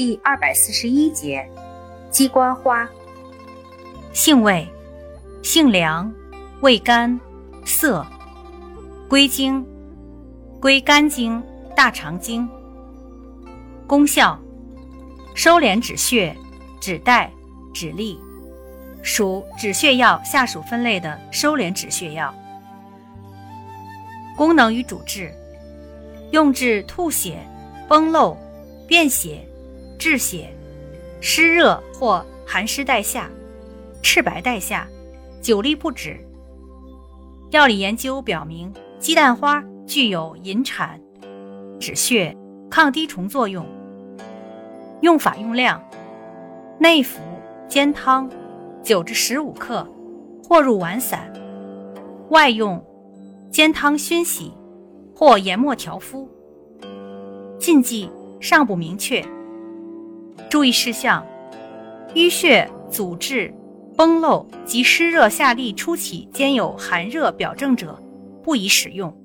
第二百四十一节，鸡冠花。性味：性凉，味甘，涩。归经：归肝经、大肠经。功效：收敛止血、止带、止痢。属止血药下属分类的收敛止血药。功能与主治：用治吐血、崩漏、便血、治血、湿热或寒湿带下、赤白带下、久立不止。药理研究表明，鸡蛋花具有引产、止血、抗滴虫作用。用法用量：内服煎汤。九至十五克，或入丸散；外用煎汤熏洗，或研末调敷。禁忌尚不明确。注意事项：淤血、阻滞、崩漏及湿热下痢初期兼有寒热表症者，不宜使用。